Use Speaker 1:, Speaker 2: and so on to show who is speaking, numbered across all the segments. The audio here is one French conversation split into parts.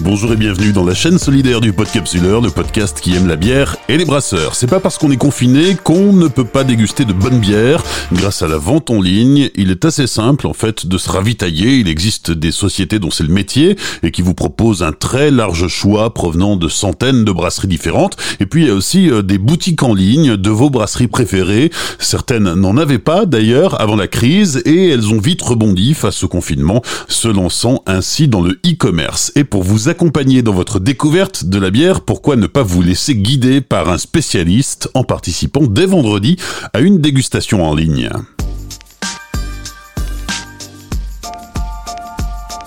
Speaker 1: Bonjour et bienvenue dans la chaîne solidaire du Podcapsuleur, le podcast qui aime la bière et les brasseurs. C'est pas parce qu'on est confiné qu'on ne peut pas déguster de bonne bière. Grâce à la vente en ligne, il est assez simple en fait de se ravitailler. Il existe des sociétés dont c'est le métier et qui vous proposent un très large choix provenant de centaines de brasseries différentes. Et puis il y a aussi euh, des boutiques en ligne de vos brasseries préférées. Certaines n'en avaient pas d'ailleurs avant la crise et elles ont vite rebondi face au confinement, se lançant ainsi dans le e-commerce. Et pour vous accompagner dans votre découverte de la bière, pourquoi ne pas vous laisser guider par un spécialiste en participant dès vendredi à une dégustation en ligne?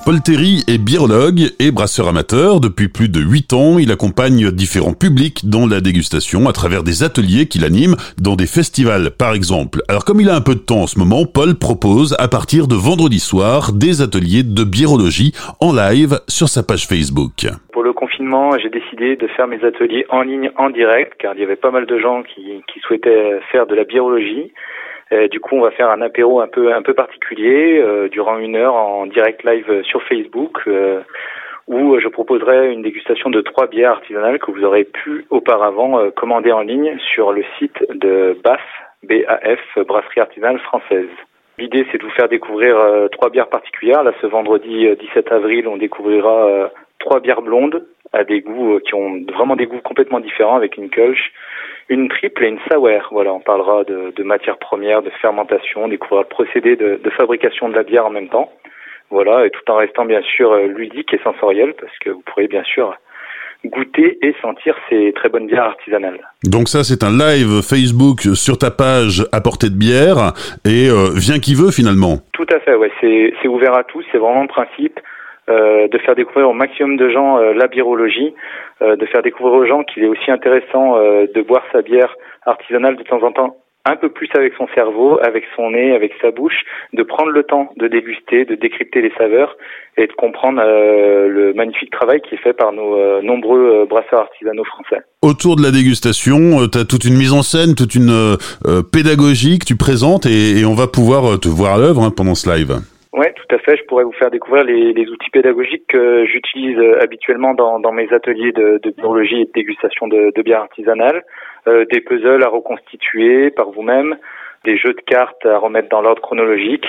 Speaker 1: Paul Terry est biologue et brasseur amateur. Depuis plus de 8 ans, il accompagne différents publics dans la dégustation à travers des ateliers qu'il anime dans des festivals, par exemple. Alors comme il a un peu de temps en ce moment, Paul propose à partir de vendredi soir des ateliers de biérologie en live sur sa page Facebook.
Speaker 2: Pour le confinement, j'ai décidé de faire mes ateliers en ligne en direct car il y avait pas mal de gens qui, qui souhaitaient faire de la biologie. Euh, du coup, on va faire un apéro un peu un peu particulier euh, durant une heure en direct live sur Facebook, euh, où je proposerai une dégustation de trois bières artisanales que vous aurez pu auparavant commander en ligne sur le site de BAF, BAF, Brasserie Artisanale Française. L'idée, c'est de vous faire découvrir trois bières particulières. Là, ce vendredi 17 avril, on découvrira trois bières blondes à des goûts qui ont vraiment des goûts complètement différents avec une Kölsch, une triple et une sour. Voilà, on parlera de, de matières premières, de fermentation, on découvrira le procédé de, de, fabrication de la bière en même temps. Voilà, et tout en restant bien sûr euh, ludique et sensoriel, parce que vous pourrez bien sûr goûter et sentir ces très bonnes bières artisanales.
Speaker 1: Donc ça, c'est un live Facebook sur ta page à portée de bière, et euh, viens qui veut finalement.
Speaker 2: Tout à fait, ouais, c'est ouvert à tous, c'est vraiment le principe. Euh, de faire découvrir au maximum de gens euh, la biérologie, euh, de faire découvrir aux gens qu'il est aussi intéressant de boire sa bière artisanale de temps en temps un peu plus avec son cerveau, avec son nez, avec sa bouche, de prendre le temps de déguster, de décrypter les saveurs et de comprendre le magnifique travail qui est fait par nos nombreux brasseurs artisanaux français.
Speaker 1: Autour de la dégustation, tu as toute une mise en scène, toute une pédagogie que tu présentes et, on va pouvoir te voir à l'œuvre hein, pendant ce live.
Speaker 2: Oui, tout à fait. Je pourrais vous faire découvrir les, les outils pédagogiques que j'utilise euh, habituellement dans, dans, mes ateliers de, de, biologie et de dégustation de, de bière. Euh, des puzzles à reconstituer par vous-même, des jeux de cartes à remettre dans l'ordre chronologique.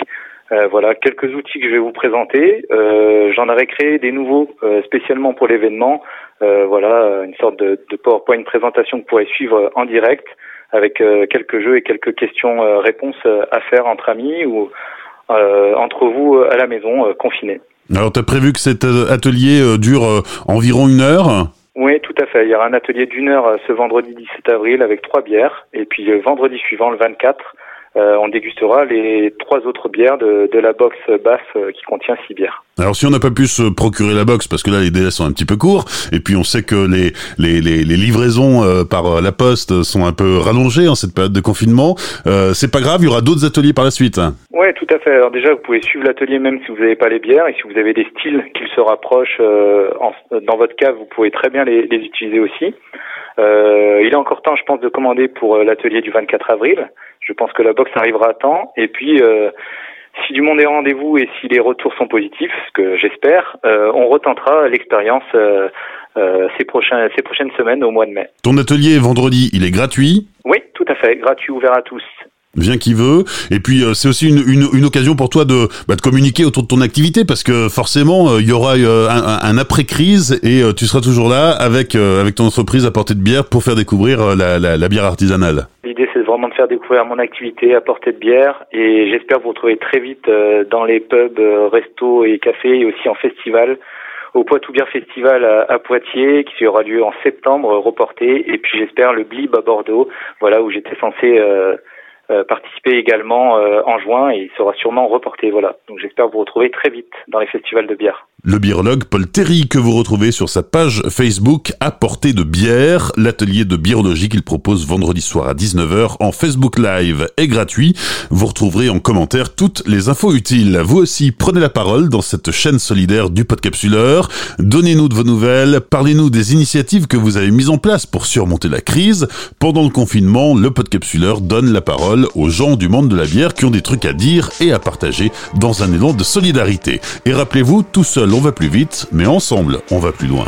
Speaker 2: Euh, voilà quelques outils que je vais vous présenter. Euh, J'en aurais créé des nouveaux euh, spécialement pour l'événement. voilà une sorte de, de PowerPoint présentation que vous pourrez suivre en direct avec quelques jeux et quelques questions-réponses à faire entre amis ou euh, entre vous euh, à la maison, euh, confinés.
Speaker 1: Alors, tu as prévu que cet atelier dure environ une heure
Speaker 2: oui, tout à fait. Il y aura un atelier d'une heure ce vendredi 17 avril avec trois bières. Et puis le vendredi suivant, le 24, euh, on dégustera les trois autres bières de, de la box basse euh, qui contient six bières.
Speaker 1: Alors si on n'a pas pu se procurer la box parce que là les délais sont un petit peu courts et puis on sait que les les, les, les livraisons euh, par la poste sont un peu rallongées en cette période de confinement, c'est pas grave, il y aura d'autres ateliers par la suite.
Speaker 2: Oui, tout à fait. Alors déjà vous pouvez suivre l'atelier même si vous n'avez pas les bières et si vous avez des styles qui se rapprochent en, dans votre cave, vous pouvez très bien les, les utiliser aussi. Il est encore temps, je pense, de commander pour l'atelier du 24 avril. Je pense que la boxe arrivera à temps. Et puis, euh, si du monde est rendez-vous et si les retours sont positifs, ce que j'espère, euh, on retentera l'expérience euh, ces, prochains, ces prochaines semaines au mois de mai.
Speaker 1: Ton atelier vendredi, il est gratuit?
Speaker 2: Oui, tout à fait, gratuit, ouvert à tous
Speaker 1: vient qui veut. Et puis euh, c'est aussi une, une, une, occasion pour toi de, bah, de communiquer autour de ton activité parce que forcément euh, il y aura euh, un, un après-crise et tu seras toujours là avec, avec ton entreprise à portée de bière pour faire découvrir la, la, la bière artisanale.
Speaker 2: L'idée c'est vraiment de faire découvrir mon activité à portée de bière et j'espère vous retrouver très vite dans les pubs, restos et cafés et aussi en festival au Poitou Bière Festival à, Poitiers qui aura lieu en septembre reporté et puis j'espère le Blib à Bordeaux voilà où j'étais censé euh, participer également euh, en juin et il sera sûrement reporté. Voilà. Donc j'espère vous retrouver très vite dans les festivals de bière.
Speaker 1: Le biologue Paul Terry que vous retrouvez sur sa page Facebook à portée de bière. L'atelier de biologie qu'il propose vendredi soir à 19h en Facebook Live est gratuit. Vous retrouverez en commentaire toutes les infos utiles. Vous aussi prenez la parole dans cette chaîne solidaire du Podcapsuleur. Donnez-nous de vos nouvelles. Parlez-nous des initiatives que vous avez mises en place pour surmonter la crise. Pendant le confinement, le Podcapsuleur donne la parole aux gens du monde de la bière qui ont des trucs à dire et à partager dans un élan de solidarité. Et rappelez-vous, tout seul on va plus vite, mais ensemble on va plus loin.